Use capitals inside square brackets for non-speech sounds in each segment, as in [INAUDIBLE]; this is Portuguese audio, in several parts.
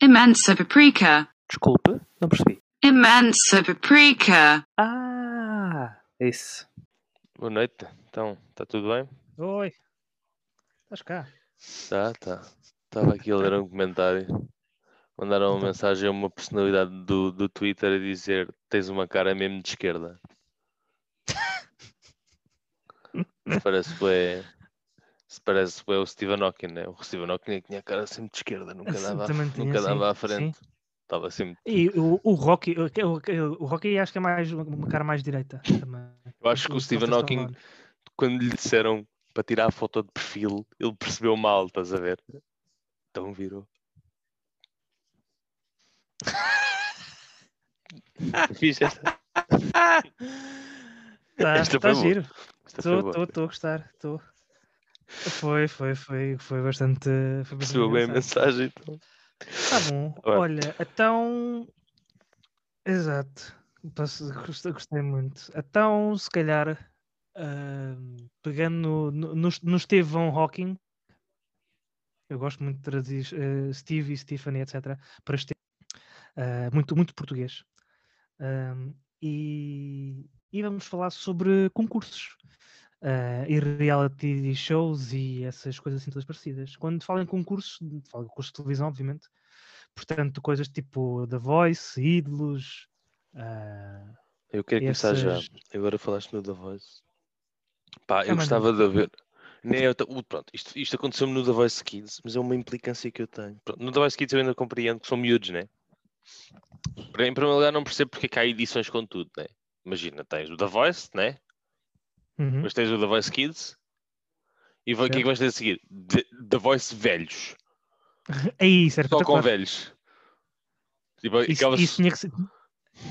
Imensa paprika. Desculpe, não percebi. Imensa paprika. Ah, isso. Boa noite. Então, está tudo bem? Oi. Estás cá? Tá, tá. Estava aqui a ler um comentário. Mandaram uma Então. mensagem a uma personalidade do, do Twitter a dizer tens uma cara mesmo de esquerda. [LAUGHS] Parece bué, se parece bué o Stephen Hawking, né? O Stephen Hawking tinha a cara sempre de esquerda, nunca Sim, dava, tinha, nunca sim, dava à sim. frente. Estava sempre. E o, o Rocky, o, o, o Rocky acho que é mais uma cara mais direita também. Eu acho que o Stephen Sylvester Hawking, quando lhe disseram para tirar a foto de perfil, ele percebeu mal, estás a ver? Então virou. [LAUGHS] Fiz esta. Tá, Esta tá foi giro. Foi estou a gostar. Estou. Foi, foi, foi, foi bastante. Foi Percebeu bem a mensagem. Então. Tá bom. Ora. Olha, então. Exato. Gostei, muito. Então, se calhar, ahm, pegando no, no, no, Von Hawking, eu gosto muito de traduzir eh, Steve e Stephanie, etc., para este ah, muito, muito português. E, e vamos falar sobre concursos. Ah, e reality shows e essas coisas assim todas parecidas. Quando falo em concursos, falo de concursos de televisão, obviamente. Portanto, coisas tipo The Voice, Ídolos. ah, Eu quero começar já. Essas- Agora falaste no The Voice. Pá, eu manda. gostava de ver. Nem eu, uh, pronto, isto, isto aconteceu-me no The Voice Kids, mas é uma implicância que eu tenho. Pronto, no The Voice Kids eu ainda compreendo que são miúdos, né? Em primeiro lugar, não percebo porque é que há edições com tudo, né? Imagina, tens o The Voice, né? Uhum. Depois tens o The Voice Kids. E o que é que vais ter a seguir? The, The Voice Velhos. [LAUGHS] Aí, era Só com espetacular. velhos. Tipo, Isso, isso tinha, que ser,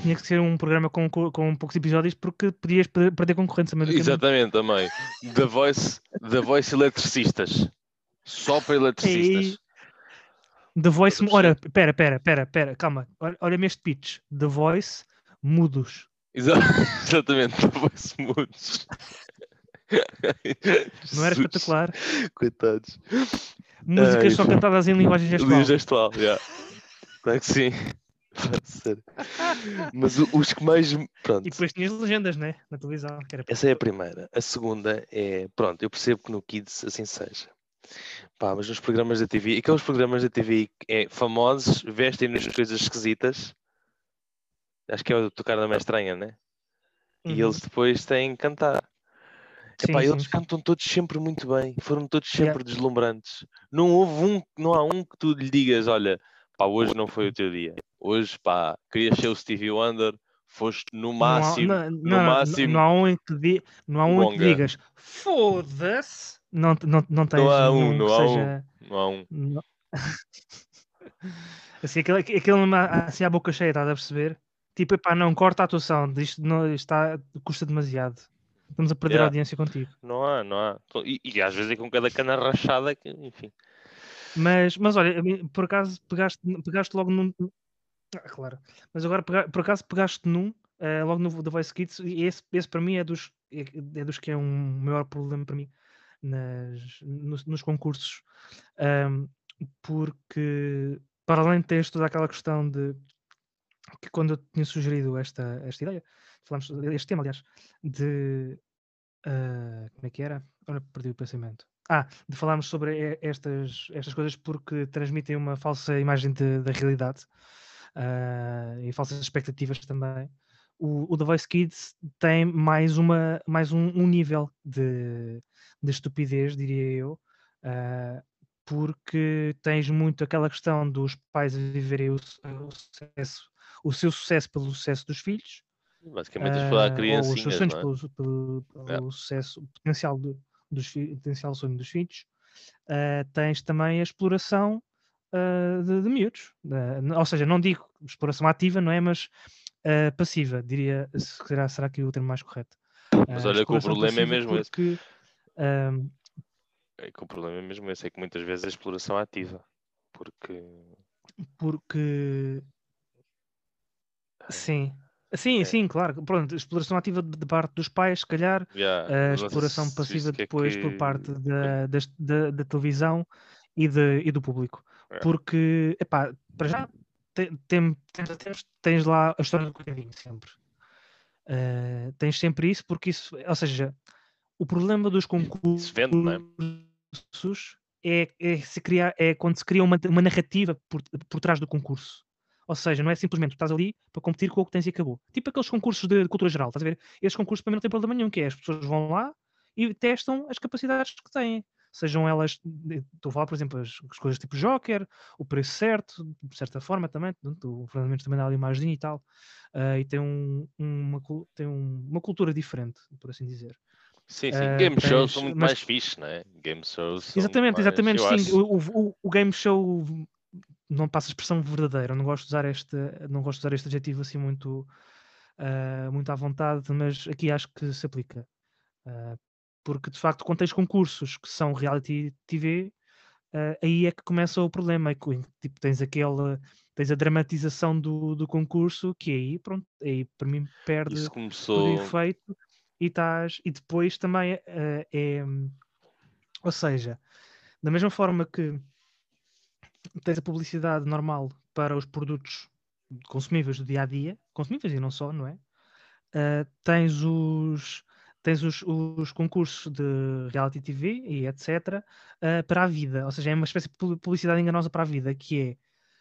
tinha que ser um programa com, co- com poucos episódios porque podias per- perder concorrência. Exatamente, também. The Voice, The Voice eletricistas. Só para eletricistas. The Voice. Ora, pera, pera, pera, pera, calma. Olha- Olha-me este pitch. The Voice, mudos. Exa- [LAUGHS] Exatamente, Voice mudos. Não era espetacular? Coitados. Músicas só cantadas em linguagem gestual. Gestual, yeah. Claro que sim. Mas os que mais. Pronto. E depois tinhas legendas, né? Na televisão. Era... Essa é a primeira. A segunda é, pronto, eu percebo que no Kids assim seja. Pá, mas nos programas da TV, aqueles programas da TV é, famosos vestem-nos coisas esquisitas. Acho que é o tocar da mais estranha, né? E Uhum. eles depois têm que cantar. Sim, Epá, sim, eles sim. cantam todos sempre muito bem, foram todos Yeah. sempre deslumbrantes. Não houve um, não há um que tu lhe digas, olha, pá, hoje não foi o teu dia. Hoje, pá, querias ser o Stevie Wonder, foste no Não há- máximo, não, no não, máximo. não há um em que, di- não há um em que digas foda-se. Não, não, não tens Não há um, não há um. seja. Não há um. Não. [LAUGHS] assim, aquele, aquele assim à boca cheia, estás a perceber? Tipo, epá, não, corta a atuação, isto, não, isto está, custa demasiado. Estamos a perder a Yeah. audiência contigo. Não há, não há. E, e às vezes é com cada cana rachada que, enfim. Mas, mas olha, a por acaso pegaste, pegaste logo num. Ah, claro. Mas agora por acaso pegaste num, eh, logo no The Voice Kids, e esse, esse para mim é dos, é, é dos que é um maior problema para mim nas, nos, nos concursos. Ahm, porque para além de teres toda aquela questão de que quando eu tinha sugerido esta, esta ideia, falámos este tema, aliás, de ah, como é que era? Agora perdi o pensamento. Ah, de falarmos sobre estas, estas coisas porque transmitem uma falsa imagem de- da realidade ah, e falsas expectativas também. O, o The Voice Kids tem mais, uma, mais um, um nível de, de estupidez, diria eu, ah, porque tens muito aquela questão dos pais viverem o, o sucesso, o seu sucesso pelo sucesso dos filhos, Basicamente, a ah, criancinhas, ou os seus sonhos é? pelo, pelo- pelo Yeah. sucesso, o potencial, do, dos, potencial sonho dos filhos. Ah, tens também a exploração ah, de, de miúdos. N- ou seja, não digo exploração ativa, não é? Mas ah, passiva, diria. Será, será que é o termo mais correto? Mas olha que o problema é mesmo esse. porque, ahm, É que o problema é mesmo esse, é que muitas vezes é exploração ativa. Porque. porque sim. Sim, É. sim, claro. Pronto, exploração ativa de parte dos pais, se calhar, Yeah, a sei exploração passiva é depois por que- parte da, das- da, da televisão e, de, e do público. É. Porque, epá, para já tem, tem, tens, tens, lá a história do coitadinho sempre. Uh, tens sempre isso, porque isso, ou seja, o problema dos concursos vende, é? é, é, se criar, é quando se cria uma, uma narrativa por, por trás do concurso. Ou seja, não é simplesmente tu estás ali para competir com o que tens e acabou. Tipo aqueles concursos de, de cultura geral, estás a ver? Esses concursos para mim não têm problema nenhum, que é as pessoas vão lá e testam as capacidades que têm. Sejam elas, estou a falar, por exemplo, as, as coisas tipo Joker, o preço certo, de certa forma também, o Fernando Mendes também dá ali uma ajudinha e tal, uh, e tem, um, uma, tem um, uma cultura diferente, por assim dizer. Sim, sim. Uh, game tens, shows são muito mas... mais fixe, não é? Game shows. Exatamente, mais, exatamente, eu sim. acho- O, o, o game show não passa a expressão verdadeira, não gosto de usar este, não gosto de usar este adjetivo assim muito, ah, muito à vontade, mas aqui acho que se aplica. Ah, porque de facto, quando tens concursos que são reality TV, ah, aí é que começa o problema. Tipo, tens aquela, tens a dramatização do, do concurso, que aí, pronto, aí para mim perde Isso começou. o efeito e estás e depois também é ou seja da mesma forma que tens a publicidade normal para os produtos consumíveis do dia a dia consumíveis e não só não é Eh, tens os tens os, os concursos de reality TV e etc eh, para a vida ou seja é uma espécie de pu- publicidade enganosa para a vida que é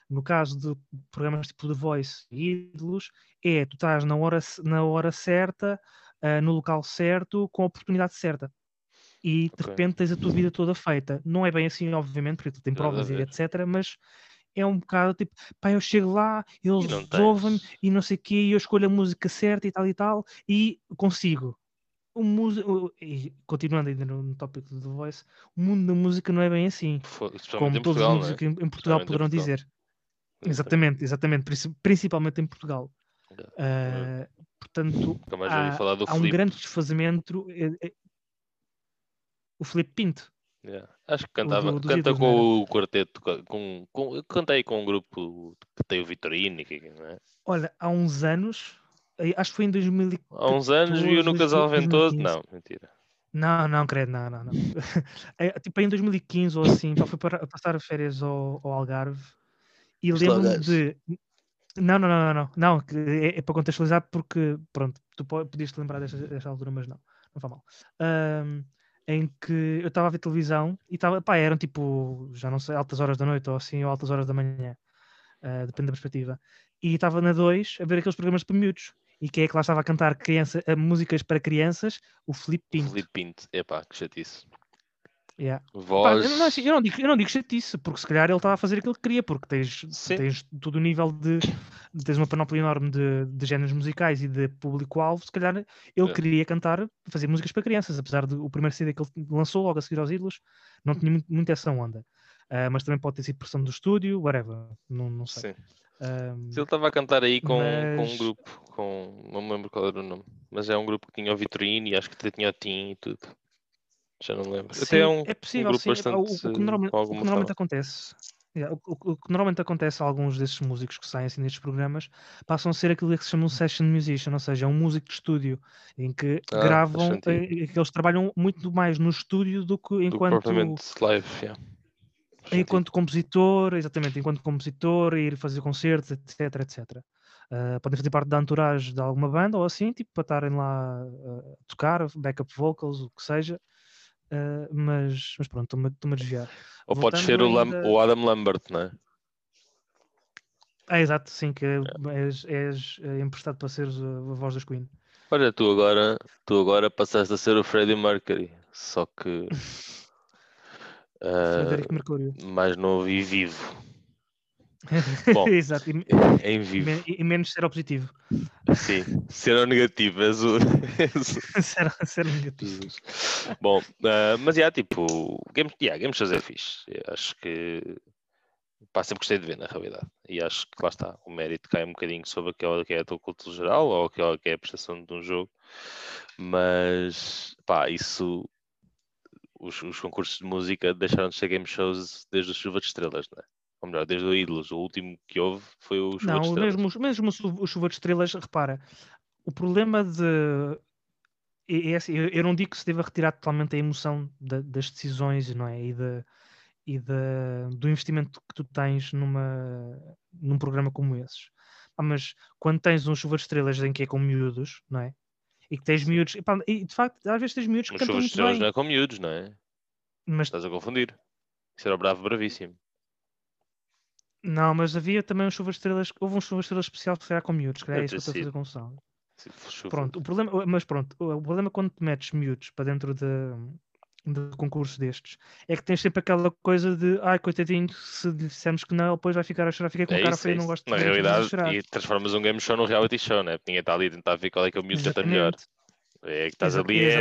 no caso de programas tipo The Voice e Ídolos é tu estás na hora na hora certa uh, no local certo, com a oportunidade certa. E de Ok. repente tens a tua vida toda feita. Não é bem assim, obviamente, porque tu tens provas e etc. Mas é um bocado tipo, pá, eu chego lá, eles ouvem-me e não sei o quê, e eu escolho a música certa e tal e tal, e consigo. O músico, e continuando ainda no, no tópico do The Voice, o mundo da música não é bem assim. Como todos Portugal, os é? músicos em, em Portugal poderão Portugal. dizer. Exatamente, exatamente, princi- principalmente em Portugal. Uh, portanto, há, há um grande desfazamento. O Felipe Pinto. Yeah. Acho que cantava, do- canta Ídolos, com o quarteto, co- com, com, eu cantei com um grupo que tem o Vitorino, e que- não é? Olha, há uns anos, eh, acho que foi em 2000. Há uns anos viu no 2014, Casal Ventoso. 2015. Não, mentira. Não, não, credo, não, não, não. [LAUGHS] É, tipo, em 2015 ou assim, pá, fui para passar férias ao, ao Algarve e lembro-me de. Não, não, não, não, não, não, que é, é para contextualizar porque, pronto, tu po- podias te lembrar desta, desta altura, mas não, não faz mal. Ahm, em que eu estava a ver televisão e estava, pá, eram tipo, já não sei, altas horas da noite ou assim, ou altas horas da manhã, ah, depende da perspectiva. E estava na 2 a ver aqueles programas para miúdos. E quem é que lá estava a cantar criança, músicas para crianças? O Filipe Pinto. Felipe Pinto. Epá, que chatice. Yeah. Pá, Voz. eu, não, assim, eu, não digo, eu não digo chatice, porque se calhar ele estava a fazer aquilo que queria, porque tens, Sim. tens todo o nível de. tens uma panóplia enorme de, de géneros musicais e de público-alvo. Se calhar ele É. queria cantar, fazer músicas para crianças, apesar do primeiro CD que ele lançou logo a seguir aos ídolos, não tinha muito, muito essa onda. Ah, mas também pode ter sido pressão do estúdio, whatever, não, não sei. Sim. Ahm, Se ele estava a cantar aí com, com um Mas- grupo, com. Não me lembro qual era o nome. Mas é um grupo que tinha o Vitorino e acho que tinha o Tim e tudo. Já não lembro. Sim, Até é um, é possível, um grupo sim. Epá, o- bastante. o, que normalmente, o que normalmente acontece. yeah, o, o- o que normalmente acontece a alguns desses músicos que saem assim nestes programas passam a ser aquilo que se chama um session musician, ou seja, é um músico de estúdio em que Ah, gravam, eh, que eles trabalham muito mais no estúdio do que Do enquanto, propriamente live, yeah. Enquanto compositor, exatamente, enquanto compositor, ir fazer concertos, etc, etc. Ah, podem fazer parte da entourage de alguma banda ou assim, tipo, para estarem lá ah, a tocar, backup vocals, o que seja. Ah, mas, mas pronto, estou-me estou-me a desviar. Ou pode voltando ser o, ainda- o Adam Lambert, não é? Ah, exato, sim, que és, és eh, emprestado para seres a, voz das Queen. Olha, tu agora, tu agora passaste a ser o Freddie Mercury, só que [LAUGHS] ah, Frederico Mercúrio. mais novo e vivo. [LAUGHS] Bom, exato, e, em e vivo. men- e menos seropositivo. Sim, ser negativo, és o. [LAUGHS] ser, ser negativo. Bom, ah, mas já, tipo, Game, yeah, Game Shows é fixe. Eu acho que. Pá, sempre gostei de ver, na realidade. E acho que lá está, o mérito cai um bocadinho sobre aquela que é a tua cultura geral ou aquela que é a prestação de um jogo. Mas, pá, isso. Os, os concursos de música deixaram de ser game shows desde o Chuva de Estrelas, não é? Ou melhor, desde o Ídolos. O último que houve foi o Chuva de Não, Estrelas. mesmo, mesmo o chu- o chuva de estrelas, repara, o problema de. É, é assim, eu, não digo que se deva retirar totalmente a emoção da- das decisões, não é? E, de, e da, do investimento que tu tens numa, num programa como esses. Ah, mas quando tens um chuva de estrelas em que é com miúdos, não é? E que tens miúdos, e, pá, e de facto, às vezes tens miúdos que Mas cantam chuvas de estrelas não é com miúdos, não é? mas Estás a confundir. Isso era o bravo bravíssimo. Não, mas havia também um chuva de estrelas, houve um chuva de estrelas especial que era com miúdos, que era Deve isso que eu estou a fazer confusão. Pronto, o problema, mas pronto, o problema quando te metes miúdos para dentro de, de concursos destes é que tens sempre aquela coisa de ai, coitadinho, se lhe dissermos que não, ele depois vai ficar a chorar, fica com É cara isso, é feia, não gosto de Na realidade, e transformas um game show num reality show, né? Porque ninguém está ali a tentar ver qual é que é o miúdo que canta melhor. É que estás ali é,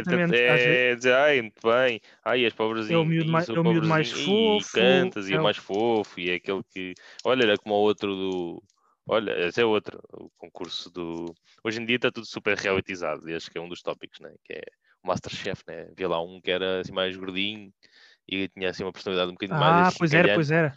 às é, dizer, ai, muito bem, ai, és pobrezinho, miúdo ih, mais- sou é o miúdo mais fofo, cantas, e é é o o- mais fofo, e é aquele que, olha, era como o outro do, olha, esse é outro, o concurso do, hoje em dia está tudo super realitizado, e acho que é um dos tópicos, né, que é o Masterchef, né, havia lá um que era assim mais gordinho, e tinha assim uma personalidade um bocadinho Ah, mais pois era, pois era.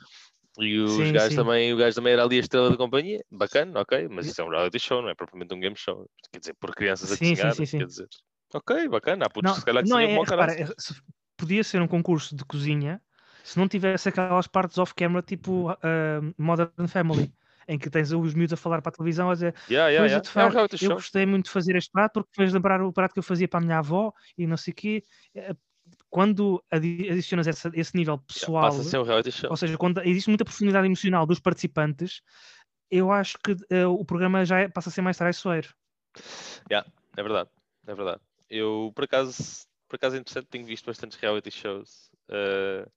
E os Sim, gajos sim. também, o gajo também era ali a estrela da companhia, bacana, ok, mas isso é um reality show, não é propriamente um game show. Quer dizer, por crianças Sim, quer dizer, ok, bacana, há putos Não, que se calhar não cozinham é, ao repara, é- podia ser um concurso de cozinha se não tivesse aquelas partes off-camera tipo ah, Modern Family, em que tens os miúdos a falar para a televisão a dizer Yeah, yeah, yeah. de É um eu gostei muito de fazer este prato porque fez lembrar o prato que eu fazia para a minha avó e não sei o quê. Quando adi- adicionas essa- esse nível Yeah, pessoal, Passa a ser um reality show. ou seja, quando existe muita profundidade emocional dos participantes, eu acho que eh, o programa já é- passa a ser mais traiçoeiro. É verdade, é verdade. Eu, por acaso, por acaso é interessante, tenho visto bastantes reality shows. eh,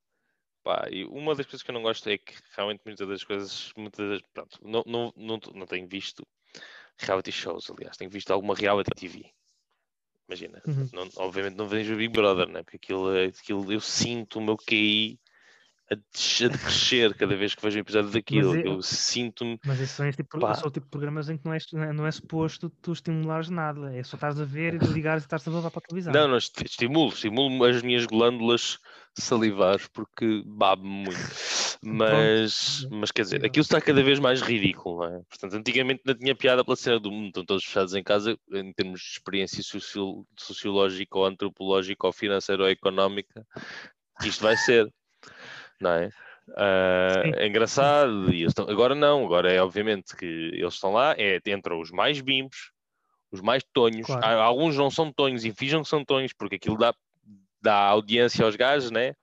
pá, e uma das coisas que eu não gosto é que realmente muitas das coisas, muitas das, pronto, não, não, não, não tenho visto reality shows, aliás, tenho visto alguma reality TV. Imagina, Uhum. não- obviamente não vejo o Big Brother, né? porque aquilo, é- aquilo eu sinto o meu QI a, decrescer cada vez que vejo um episódio [LAUGHS] daquilo. eu- Eu sinto-me Mas esses são, este tipo, Pá. são o tipo de programas em que não é, não é suposto tu estimulares nada, é só estás a ver e ligares e estás a levar para a televisão. Não, não, esti- estimulo, estimulo as minhas glândulas salivares porque babo muito. [LAUGHS] Mas, mas quer dizer, aquilo está cada vez mais ridículo, não é? Portanto, antigamente não tinha piada pela cena do mundo, estão todos fechados em casa em termos de experiência socio- sociológica ou antropológica ou financeira ou económica, isto vai ser, [LAUGHS] não é? Ah, Sim. é engraçado, e estão- agora não, agora é obviamente que eles estão lá, é, entram os mais bimbos, os mais tonhos, Claro. Há- alguns não são tonhos e fingem que são tonhos, porque aquilo dá, dá audiência aos gajos, né?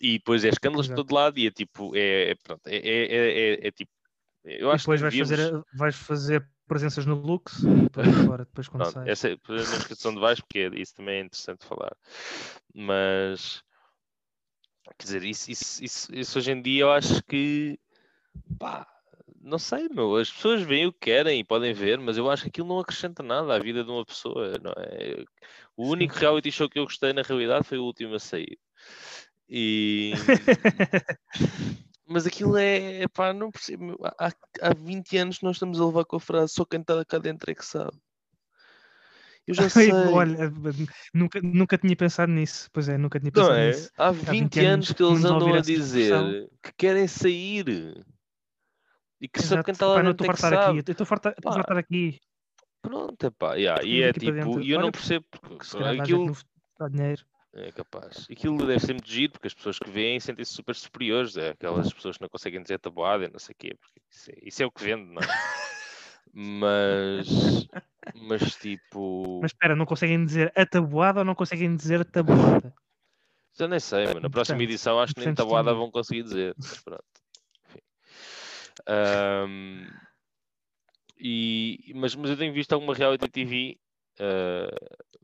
E depois é escândalos de Exato. todo lado e é tipo, é, é, pronto, é, é, é, é- é tipo, eu e acho depois que vais fazer, vais fazer presenças no Lux e [LAUGHS] fora depois quando Pronto, essa é a inscrição de vais, porque isso também é interessante falar. Mas, quer dizer, isso, isso, isso, isso hoje em dia eu acho que, pá, não sei, meu, as pessoas veem o que querem e podem ver, mas eu acho que aquilo não acrescenta nada à vida de uma pessoa, não é? O Sim. único reality show que eu gostei na realidade foi o último a sair. E... [LAUGHS] Mas aquilo é, pá, não percebo. Há, há 20 anos nós estamos a levar com a frase só quem está cá dentro é que sabe. Eu já [LAUGHS] sei. Olha, nunca, nunca tinha pensado nisso. Pois é, nunca tinha Não pensado é? nisso. Há 20, 20 anos anos que eles não andam a dizer que querem sair. E que só Exato. quem está lá Pá, não dentro estou é que sabe. aqui. Eu estou fartar, fartar aqui. Pronto, epá, yeah, e é tipo, e eu não percebo porque Que se aquilo, no- dinheiro. é capaz. Aquilo deve ser muito giro porque as pessoas que veem sentem-se super superiores. É aquelas pessoas que não conseguem dizer tabuada e não sei o quê. Porque isso, é, isso é o que vende, não é? [LAUGHS] Mas, [LAUGHS] mas tipo, Mas espera, não conseguem dizer a tabuada ou não conseguem dizer tabuada? já nem sei, mas na próxima edição acho que nem tabuada vão conseguir dizer. Mas pronto. Enfim. [LAUGHS] Ahm, e, mas, mas eu tenho visto alguma reality TV, ah,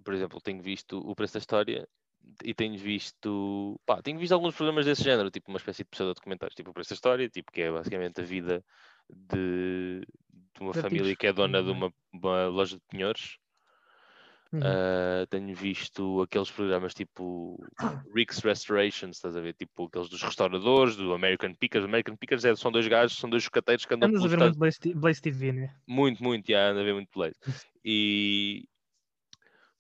por exemplo, tenho visto o Preço da História e tenho visto, pá, tenho visto alguns programas desse género, tipo uma espécie de pseudo-documentários, tipo o Preço da História, tipo, que é basicamente a vida de, de uma família que é dona de é? uma, uma loja de penhores. Uhum. Ah, tenho visto aqueles programas tipo [COUGHS] Rick's Restorations, estás a ver? Tipo aqueles dos restauradores, do American Pickers. American Pickers é- são dois gajos, são dois chocateiros que andam Andas a ver muito Blaze, Blaze TV, né? muito, muito, já anda a ver muito play. [LAUGHS] E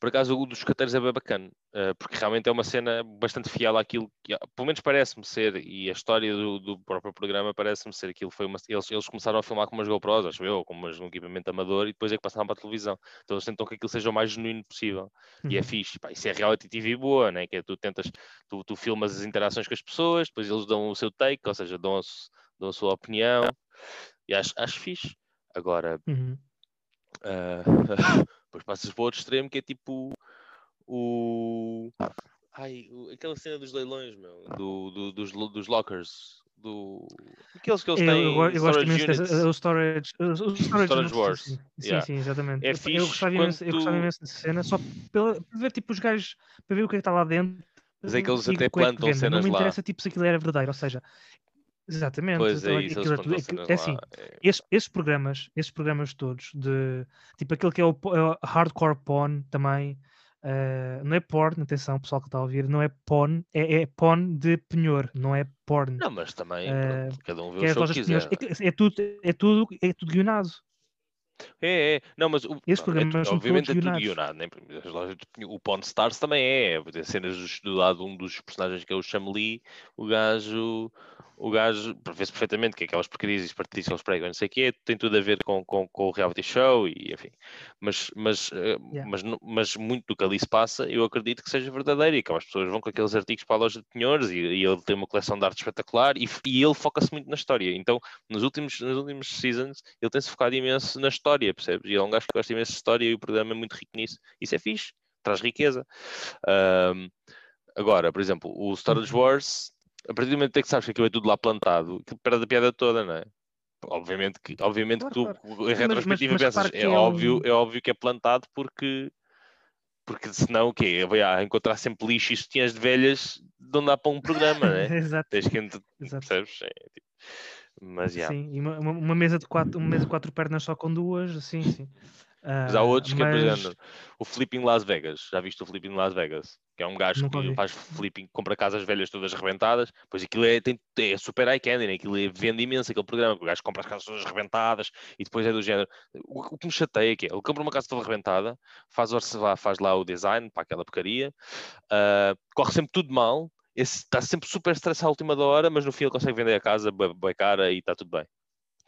Por acaso o dos cateiros é bem bacana, eh, porque realmente é uma cena bastante fiel àquilo que, pelo menos parece-me ser, e a história do, do próprio programa parece-me ser aquilo foi uma, eles, eles começaram a filmar com umas GoPros, acho eu, com umas, um equipamento amador e depois é que passaram para a televisão. Então eles tentam que aquilo seja o mais genuíno possível. E é Uhum. fixe, pá, isso é reality TV boa, né? Que é tu tentas, tu, tu filmas as interações com as pessoas, depois eles dão o seu take, ou seja, dão a, dão a sua opinião, e acho, acho fixe. Agora, Uhum. Ah, [LAUGHS] depois passas para o outro extremo que é tipo o. Ai, aquela cena dos leilões, meu, do, do- dos, dos lockers, do. Aqueles que eles têm. eu, eu gosto imenso dessa, o storage, o, storage, Wars, Sim, sim, yeah. sim, exatamente. É Eu- eu, gostava imenso, eu gostava tu- imenso dessa cena, só para ver tipo os gajos, para ver o que é que está lá dentro. Mas é que eles até é plantam cenas Não me lá. interessa tipo se aquilo era verdadeiro, ou seja, exatamente. Pois então, é isso, aquilo é tudo- plantam é é assim, é- esses, esses programas, esses programas todos, de tipo aquele que é o, é o hardcore porn também, eh, não é porn, atenção, pessoal que está a ouvir, não é porn, é, é porn de penhor, não é porn. Não, mas também, Eh, pronto, cada um vê é o que quiser. É, é tudo, é tudo, é tudo guionado. É, é. Não, mas o, Esses não, é obviamente é tudo guionado. Né? As lojas de- O Pawn Stars também é. Tem cenas dos- do lado um dos personagens que é o Chameli, o gajo, o gajo, vê-se perfeitamente que aquelas porcarias e que eles pregam, não sei o quê, tem tudo a ver com, com, com o reality show e enfim. Mas, mas, eh, Yeah. mas, mas muito do que ali se passa, eu acredito que seja verdadeiro e que as pessoas vão com aqueles artigos para a loja de penhores e, e ele tem uma coleção de arte espetacular e, e ele foca-se muito na história. Então, nos últimos, nos últimos seasons, ele tem-se focado imenso na história, percebes? E é um gajo que gosta imenso de história e o programa é muito rico nisso. Isso é fixe, traz riqueza. Ahm, agora, por exemplo, o Storage Uhum. Wars, a partir do momento em que sabes que aquilo é tudo lá plantado, aquilo perde a piada toda, não é? Obviamente que, obviamente que tu, Claro, em mas- retrospectiva, mas repara pensas, que é, é óbvio, um- é óbvio que é plantado porque porque senão o quê? Vai ah, encontrar sempre lixo e sutiãs de velhas não dá para um programa, né? [LAUGHS] Exato. Tens que ent- Exato. percebes? É, tipo, mas já. Sim, e uma, uma- mesa de quatro, uma mesa de quatro pernas só com duas, sim, sim. Mas há Ah, outros que é, por mas- exemplo, o Flipping Las Vegas. Já viste o Flipping Las Vegas? Que é um gajo Nunca que ouvi. faz flipping, compra casas velhas todas rebentadas. Pois aquilo é, tem, é super eye candy, né? aquilo é, vende imenso aquele programa. porque O gajo compra as casas todas rebentadas e depois é do género. O, o que me chateia é que é, ele compra uma casa toda rebentada, faz, lá- faz lá o design para aquela porcaria, ah, corre sempre tudo mal, está sempre super estressado à última da hora, mas no fim ele consegue vender a casa, bué cara e está tudo bem.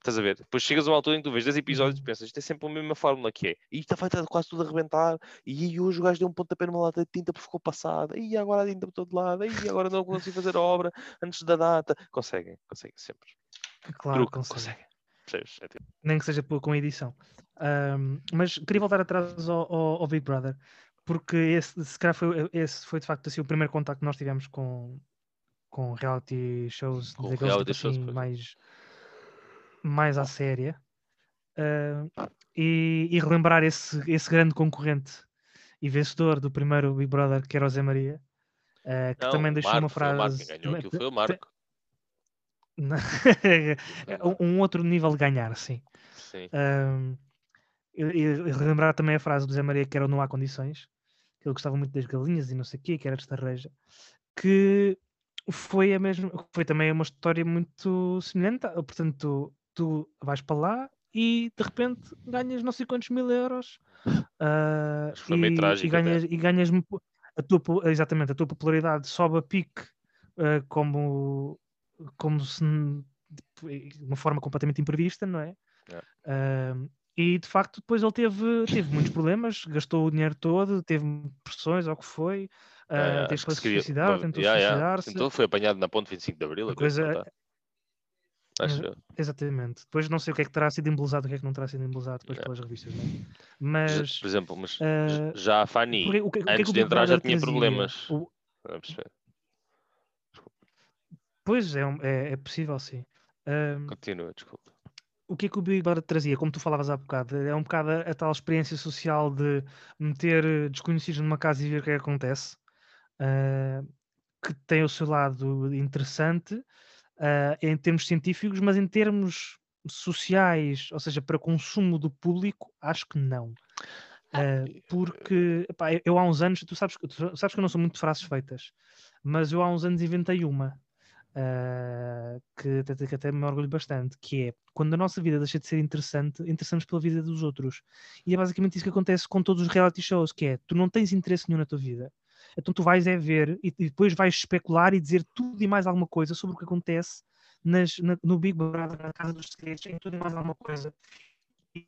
Estás a ver? Depois chegas a uma altura em que tu vês 10 episódios e Uhum. pensas, isto é sempre a mesma fórmula que é. E está vai estar quase tudo a arrebentar. E aí hoje o gajo deu um pontapé numa lata de tinta porque ficou passada. E agora a tinta por todo lado. E agora não consigo fazer a obra antes da data. Conseguem, conseguem sempre. Claro, consegue. conseguem. Percebes? É tipo, nem que seja com edição. Ahm, mas queria voltar atrás ao, ao- ao Big Brother, porque esse, se calhar foi, esse foi de facto assim, o primeiro contacto que nós tivemos com, com reality shows, Com reality tipo shows, assim, é. mais, mais à séria, Ah, e, e relembrar esse, esse grande concorrente e vencedor do primeiro Big Brother, que era o Zé Maria, ah, que não, também deixou Marco, uma foi o Marco frase. ganhou aquilo foi o Marco. [LAUGHS] Um- um outro nível de ganhar, sim. Sim. Ahm, e, e relembrar também a frase do Zé Maria que era não há condições, que ele gostava muito das galinhas e não sei o quê, que era de estarreja, que foi a mesma, foi também uma história muito semelhante. ah, Portanto, tu, vais para lá e de repente ganhas não sei quantos mil euros meio e, e ganhas, e ganhas a tua, exatamente, a tua popularidade sobe a pique ah, como, como se n- de uma forma completamente imprevista, não é? É. Ahm, e de facto depois ele teve, teve muitos problemas, gastou o dinheiro todo, teve pressões ou o que foi, ah, Ah, teve acho que que se suicidar, tentou yeah, yeah. suicidar-se. Então foi apanhado na ponte 25 de Abril. A coisa-? Acho. Exatamente. Depois não sei o que é que terá sido embelezado, o que é que não terá sido embelezado depois É. pelas revistas, não é? Mas Por exemplo, mas ah, já a Fanny, porque- o que, o que é que antes de entrar, já tinha problemas. O- a perceber? pois é, é, é possível, sim. Continua, desculpa. o que é que o Big Brother trazia? Como tu falavas há bocado, é um bocado a, a tal experiência social de meter eh, desconhecidos numa casa e ver o que é que acontece, ah, que tem o seu lado interessante ah, em termos científicos, mas em termos sociais, ou seja, para consumo do público, acho que não. Ah, porque epá, eu- há uns anos, tu sabes, que- tu sabes que eu não sou muito de frases feitas, mas eu há uns anos inventei uma ah, que, até- que até me orgulho bastante, que é quando a nossa vida deixa de ser interessante, interessamos pela vida dos outros. E é basicamente isso que acontece com todos os reality shows, que é, tu não tens interesse nenhum na tua vida, então tu vais é ver e, e depois vais especular e dizer tudo e mais alguma coisa sobre o que acontece nas- na- no Big Brother, na Casa dos Segredos, em tudo e mais alguma coisa. E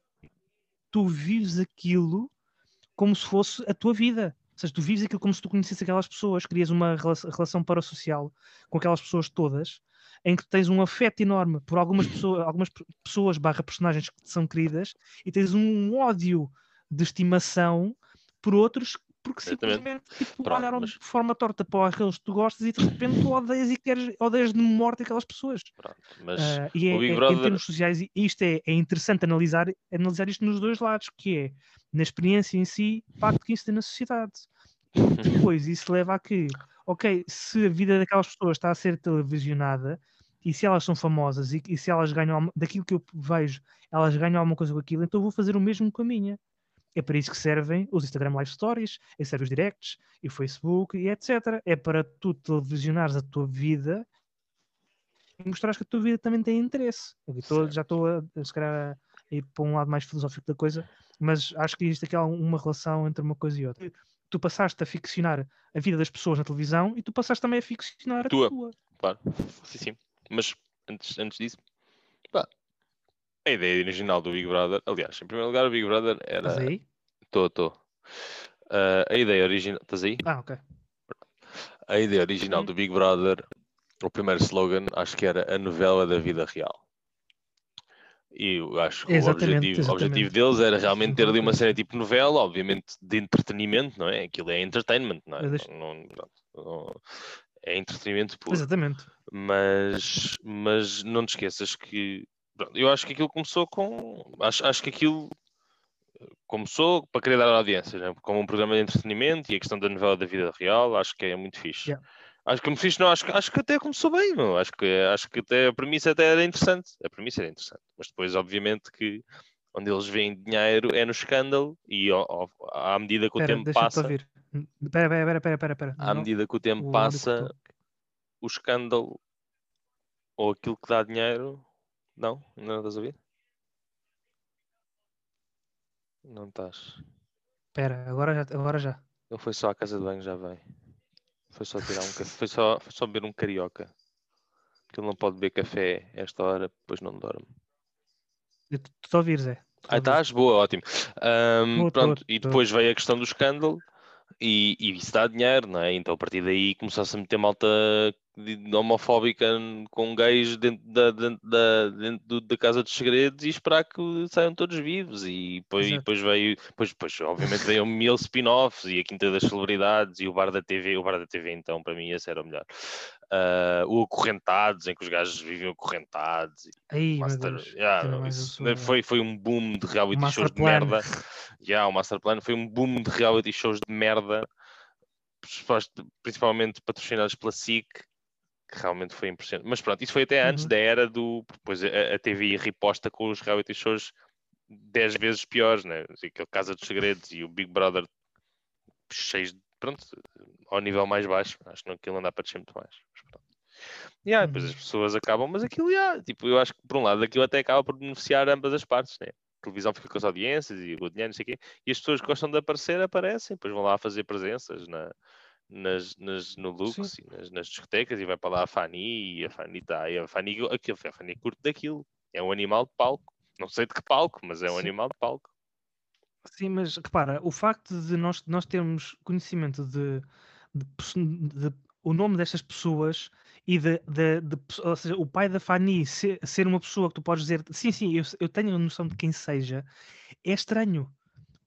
tu vives aquilo como se fosse a tua vida. Ou seja, tu vives aquilo como se tu conhecesse aquelas pessoas, crias uma rela- relação parasocial com aquelas pessoas todas, em que tens um afeto enorme por algumas pessoas, algumas pe- pessoas barra personagens que te são queridas e tens um ódio de estimação por outros porque simplesmente tipo, Pronto, olharam mas- de forma torta para aqueles que tu gostas e de repente tu odeias e queres, odeias de morte aquelas pessoas. Pronto, mas Ah, e é, é- em Brother- termos sociais, isto é, é interessante analisar, analisar isto nos dois lados, que é na experiência em si, o impacto que isso tem na sociedade. [LAUGHS] Depois, isso leva a que, ok, se a vida daquelas pessoas está a ser televisionada e se elas são famosas e, e se elas ganham, daquilo que eu vejo, elas ganham alguma coisa com aquilo, então eu vou fazer o mesmo com a minha. É para isso que servem os Instagram Live Stories, é servem os directs e o Facebook e etc. É para tu televisionares a tua vida e mostrares que a tua vida também tem interesse. Certo. já estou a, a, se calhar, a ir para um lado mais filosófico da coisa, mas acho que existe aqui algum- uma relação entre uma coisa e outra. Tu passaste a ficcionar a vida das pessoas na televisão e tu passaste também a ficcionar a Tua. tua. Claro, sim, sim. Mas antes, antes disso, pá, a ideia original do Big Brother, aliás, em primeiro lugar, o Big Brother Estás era. aí? Estou, estou. a ideia original. Estás aí? Ah, ok. A ideia original do Big Brother, o primeiro slogan, acho que era a novela da vida real. E eu acho que o Exatamente, objetivo, o objetivo exatamente. deles era realmente ter ali uma série tipo novela, obviamente de entretenimento, não é? Aquilo é entertainment, não é? Deixo- Não- não- não- é entretenimento puro. Exatamente. mas, mas não te esqueças que pronto, eu acho que aquilo começou com acho, acho que aquilo começou para querer dar audiência, né? como um programa de entretenimento e a questão da novela da vida real, acho que é muito fixe. Yeah. Acho que é muito fixe, não, acho, que- acho que até começou bem, meu. Acho, que, acho que até a premissa até era interessante. A premissa era interessante, mas depois, obviamente, que onde eles veem dinheiro é no escândalo e à medida que o Espera, tempo passa. Espera, espera, espera, espera, espera. à Não, medida que o tempo o passa, o escândalo ou aquilo que dá dinheiro. Não? Não estás a ouvir? Não estás. Espera, agora já. Agora já. Ele foi só à casa de banho, já vem. Foi só tirar um café. Foi só, foi só beber um carioca. Que ele não pode beber café esta hora, depois não dorme. Eu te- Estou a ouvir, Zé. Ah, estás? Boa, ótimo. Tô, tô, pronto, e tô. depois veio a questão do escândalo e, e isso dá dinheiro, não é? Então a partir daí começou-se a meter malta homofóbica com gays dentro da, dentro da, dentro da Casa dos Segredos e esperar que saiam todos vivos. E depois, e depois veio, depois, depois, obviamente veio mil spin-offs e a Quinta das Celebridades e o Bar da TV. O Bar da TV, então, para mim, esse era o melhor. Ah, o Acorrentados, em que os gajos viviam acorrentados. Aí, Master, Deus. yeah, não, isso foi, foi um boom de reality Master shows de merda. Yeah, o Master Plan foi um boom de reality shows de merda, principalmente patrocinados pela SIC, que realmente foi impressionante. Mas pronto, isso foi até antes Uhum. da era do. Depois a, a TV riposta com os reality shows 10 vezes piores, né? Assim, Aquele Casa dos Segredos e o Big Brother cheios de. Pronto, ao nível mais baixo. Acho que aquilo não dá para descer muito mais. Pronto. Yeah, depois Uhum. as pessoas acabam, mas aquilo, yeah, tipo, eu acho que por um lado aquilo até acaba por beneficiar ambas as partes, né? A televisão fica com as audiências e o dinheiro, não sei o quê, e as pessoas que gostam de aparecer aparecem, depois vão lá fazer presenças na, nas, nas, no Lux e nas, nas discotecas e vai para lá a Fanny e a Fanny está e a Fanny, aquilo, a Fanny curte daquilo, é um animal de palco, não sei de que palco, mas é um Sim. animal de palco. Sim, mas repara, o facto de nós, nós termos conhecimento de, de perso- de- o nome destas pessoas e de, de- de ou seja, o pai da Fanny ser, ser uma pessoa que tu podes dizer sim, sim, eu, eu tenho a noção de quem seja, é estranho.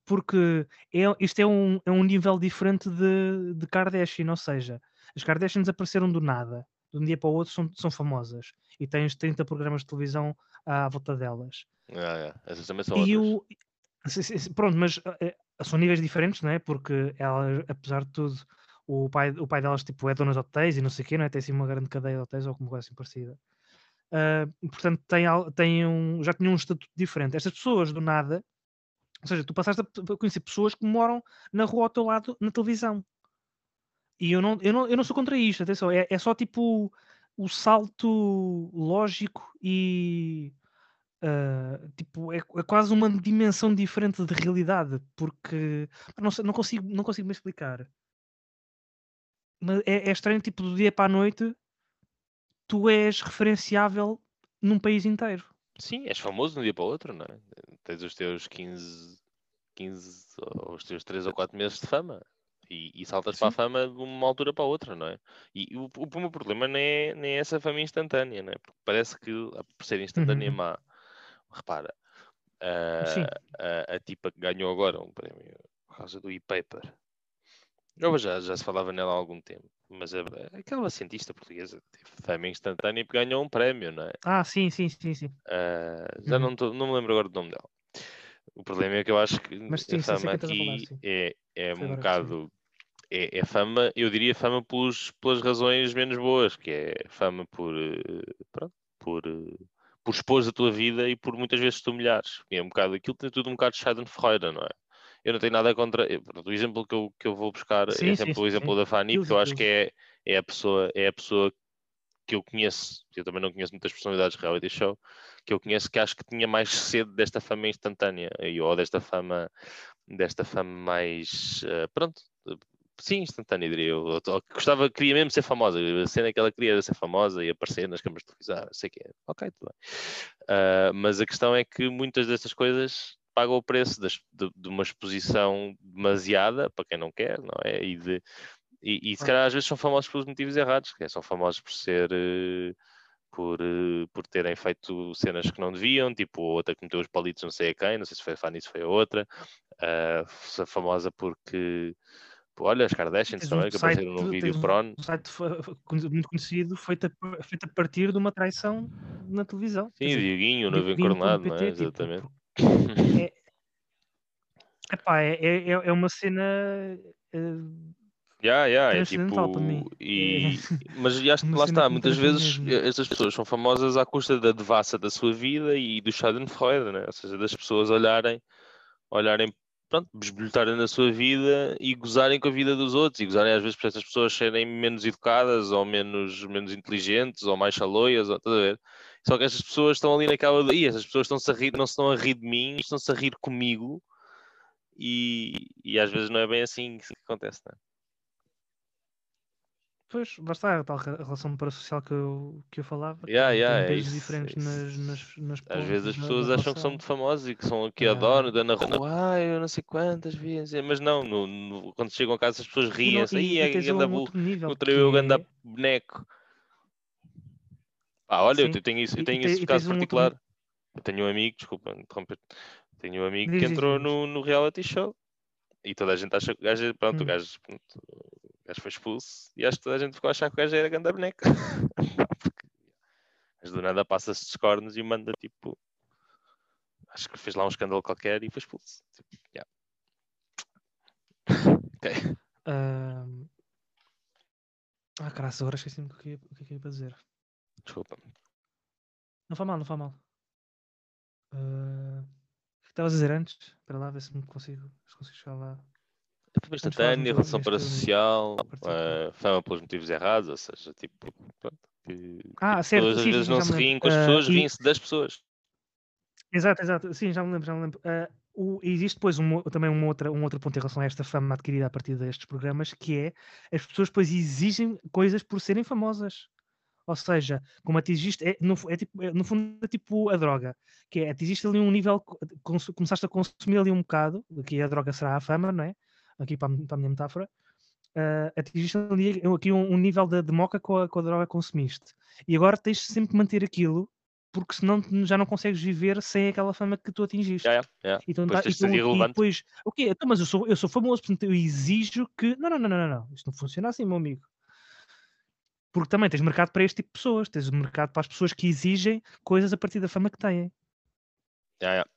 Porque é, isto é um, é um nível diferente de, de Kardashian, ou seja, as Kardashians apareceram do nada, de um dia para o outro são, são famosas e tens 30 programas de televisão à volta delas. Ah, é, essas também são E outras. o. Pronto, mas eh, eh, são níveis diferentes, não é? Porque elas, apesar de tudo, o pai, o pai delas tipo, é dono de hotéis e não sei o quê, não é? Tem assim uma grande cadeia de hotéis ou alguma coisa assim parecida. Ah, portanto, tem, tem um, já tinham um estatuto diferente. Estas pessoas, do nada, ou seja, tu passaste a conhecer pessoas que moram na rua ao teu lado na televisão. E eu não, eu não, eu não sou contra isto, atenção, é, é só tipo o salto lógico e ah, tipo, é, é quase uma dimensão diferente de realidade, porque não, não consigo, não consigo me explicar. Mas é, é estranho, tipo, do dia para a noite, tu és referenciável num país inteiro. Sim, és famoso de um dia para o outro, não é? Tens os teus 15, 15 ou os teus 3 ou 4 meses de fama e, e saltas para a Sim. fama de uma altura para a outra, não é? E o, o, o meu problema nem é, nem é essa fama instantânea, não é? Porque parece que a- por ser instantânea Uhum. má, repara, Sim. a, a, a tipa que ganhou agora um prémio por causa do e-paper. Eu já, já se falava nela há algum tempo, mas a, aquela cientista portuguesa teve fama instantânea porque ganhou um prémio, não é? Ah, sim, sim, sim, sim. Ah, já Uhum. não, tô- não me lembro agora do nome dela. O problema é que eu acho que Mas a sim, fama a falar, aqui sim. é, é Foi um bocado. É, é fama, eu diria fama pelos, pelas razões menos boas, que é fama por, eh, pronto, por, eh, por expor a tua vida e por muitas vezes te humilhares. E é um bocado, aquilo tem tudo um bocado de Schadenfreude, não é? Eu não tenho nada contra. eu- pronto, o exemplo que eu, que eu vou buscar Sim, é sim, sempre o sim, exemplo sim. da Fanny, porque eu acho que é, é, a pessoa, é a pessoa que eu conheço, eu também não conheço muitas personalidades de reality show, que eu conheço que acho que tinha mais sede desta fama instantânea, ou desta fama, desta fama mais, eh, pronto, eh, sim, instantânea, diria eu. Ou que Gostava, queria mesmo ser famosa, a cena que ela queria era ser famosa e aparecer nas câmaras de televisão, sei o que é. Ok, tudo bem. Ah, mas a questão é que muitas destas coisas pagam o preço das- de, de uma exposição demasiada, para quem não quer, não é? E de, e, e se calhar às vezes são famosos pelos motivos errados, que é, são famosos por ser eh, por, eh, por terem feito cenas que não deviam, tipo outra que meteu os palitos não sei a quem, não sei se foi a Fanny, se foi a outra, se famosa porque olha, as Kardashians Tens também, um que apareceram num vídeo um pron. site muito conhecido feito a, feito a partir de uma traição na televisão. Quer Sim, dizer, Dioguinho, o noivo encornado, não é? tipo, Exatamente. É, epá, é, é, é uma cena eh, Já, já, é transcendental para mim. tipo. E, [LAUGHS] mas já, uma lá está, que muitas vezes mesmo. eh, estas pessoas são famosas à custa da devassa da sua vida e do Schadenfreude, né? ou seja, das pessoas olharem, olharem, pronto, besbilhotarem na sua vida e gozarem com a vida dos outros e gozarem às vezes por essas pessoas serem menos educadas ou menos, menos inteligentes ou mais chaloias, ou, estás a ver? Só que estas pessoas estão ali naquela. de, Ih, essas pessoas estão-se a rir, não se estão a rir de mim, estão-se a rir comigo e, e às vezes não é bem assim que acontece, não é? Pois, está a tal re- relação parasocial que eu, que eu falava. que Yeah, tem yeah, é isso, é diferentes isso. nas, nas, nas Às pontas vezes as da- pessoas da acham que são relação. muito famosos e que são aqui Ah. adoram, dando na rua, ah, eu não sei quantas vezes, mas não, no- no- quando chegam a casa as pessoas riem-se, aí é ganda burro, eu ganda é... boneco. Pá, olha, eu tenho isso, eu e, e, tenho te- esse e caso tens um particular. Eu tenho um amigo, desculpa interromper, tenho um amigo que Diz, diz, entrou diz. no, no reality show e toda a gente acha que o gajo, pronto, o Hum. gajo, pronto, o gajo foi expulso e acho que toda a gente ficou a achar que o gajo era ganda boneca. [LAUGHS] Mas do nada passa-se dos cornos e manda tipo. Acho que fez lá um escândalo qualquer e foi expulso. Tipo, yeah. [LAUGHS] Ok. Ah, caralho, agora esqueci-me o que, o que que ia dizer. Desculpa. Não faz mal, não faz mal. Ah, O que estavas a dizer antes? Espera lá, ver se me consigo, se consigo chegar lá. Fama instantânea, do- relação parasocial, particular. eh, fama pelos motivos errados, ou seja, tipo. Pronto, que, Ah, certo, sim, vezes sim, não se riem com as Ah, pessoas, e- riem-se das pessoas. Exato, exato. Sim, já me lembro, já me lembro. Ah, o- existe depois um, também uma outra, um outro ponto em relação a esta fama adquirida a partir destes programas, que é as pessoas depois exigem coisas por serem famosas. Ou seja, como atingiste, é, no, é tipo, é, no fundo é tipo a droga, que é atingiste ali um nível, começaste a consumir ali um bocado, aqui a droga será a fama, não é? Aqui para, para a minha metáfora, ah, atingiste ali aqui um, um nível de, de moca com a, com a droga que consumiste. E agora tens sempre que manter aquilo, porque senão já não consegues viver sem aquela fama que tu atingiste. Yeah, yeah. Então, Depois tá- e irrelevante. depois? Então, mas eu sou, eu sou famoso, portanto eu exijo que. Não, não, não, não, não, não. Isto não funciona assim, meu amigo. Porque também tens mercado para este tipo de pessoas, tens mercado para as pessoas que exigem coisas a partir da fama que têm. Yeah, yeah.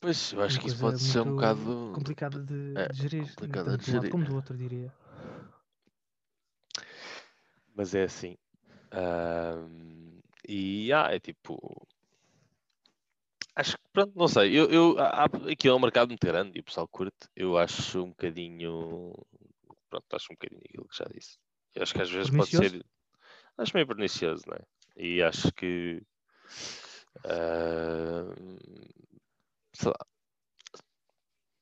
Pois, eu acho Uma que isso pode ser um bocado. complicada de, é, de gerir, complicado de de um lado gerir. como do outro, diria. Mas é assim. ahm, e ah, é tipo. Acho que, pronto, não sei. Eu, eu, há- aqui é um mercado muito grande e o pessoal curte. Eu acho um bocadinho. Pronto, acho um bocadinho aquilo que já disse. Eu acho que às vezes pode ser. Acho meio pernicioso, não é? E acho que. ah, sei lá.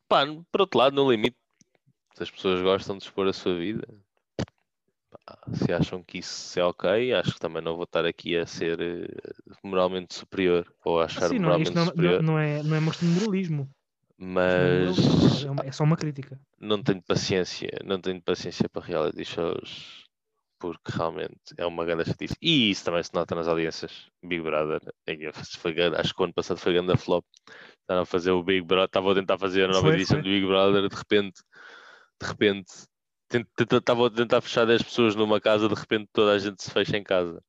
Pá, por outro lado, no limite, se as pessoas gostam de expor a sua vida, pá, se acham que isso é ok, acho que também não vou estar aqui a ser eh, moralmente superior ou a achar Assim, não, moralmente não, superior, não, não é, não é moralismo. Mas é é só uma crítica. não tenho paciência, não tenho paciência para reality shows porque realmente é uma grande chatice. E isso também se nota nas audiências. Big Brother, é foi, acho que o ano passado foi grande flop. Estavam a fazer o Big Brother, estavam a tentar fazer a nova edição do Big Brother, de repente, de repente, estavam a tentar fechar 10 pessoas numa casa, de repente toda a gente se fecha em casa.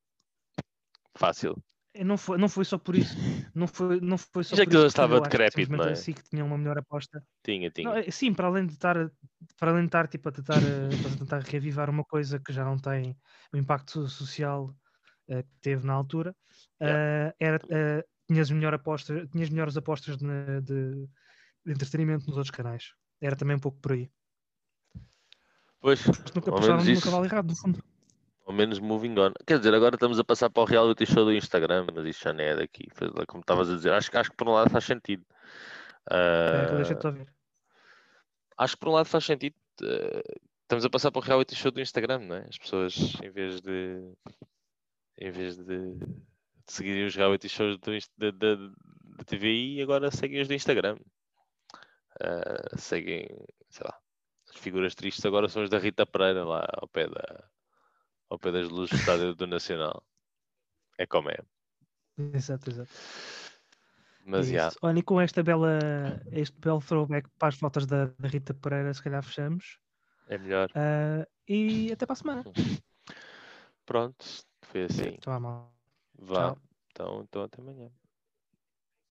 Fácil. É, Não foi, não foi só por isso. Não foi, não foi só Já por que isso. ele estava que decrépito, não é? a SIC tinha uma melhor aposta. Tinha, tinha. Não, é- sim, para além de estar, para além de estar tipo, a, tentar, eh, a tentar reavivar uma coisa que já não tem o impacto social eh, que teve na altura, eh, era, eh, tinhas, melhor aposta, tinhas melhores apostas na- de, de entretenimento nos outros canais. Era também um pouco por aí. Pois, Mas nunca menos no cavalo errado, no fundo. Ao menos moving on. Quer dizer, agora estamos a passar para o reality show do Instagram, mas isso já não é daqui. Como estavas a dizer, acho, que- acho que por um lado faz sentido. É, que Ah, Deixa-te ouvir. acho que por um lado faz sentido. eh, estamos a passar para o reality show do Instagram, não é? As pessoas, em vez de. Em vez de, de seguirem os reality shows da, da, da TVI, agora seguem os do Instagram. Ah, seguem, sei lá. As figuras tristes agora são os da Rita Pereira, lá ao pé, da, ao pé das luzes do Estádio do Nacional. É como é. Exato, exato. Mas É já. Olha, e com esta bela, este belo throwback para as fotos da, da Rita Pereira, se calhar fechamos. É melhor. Ah, e até para a semana. [LAUGHS] Pronto, foi assim. Mal. Vá. Tchau. Então, então até amanhã.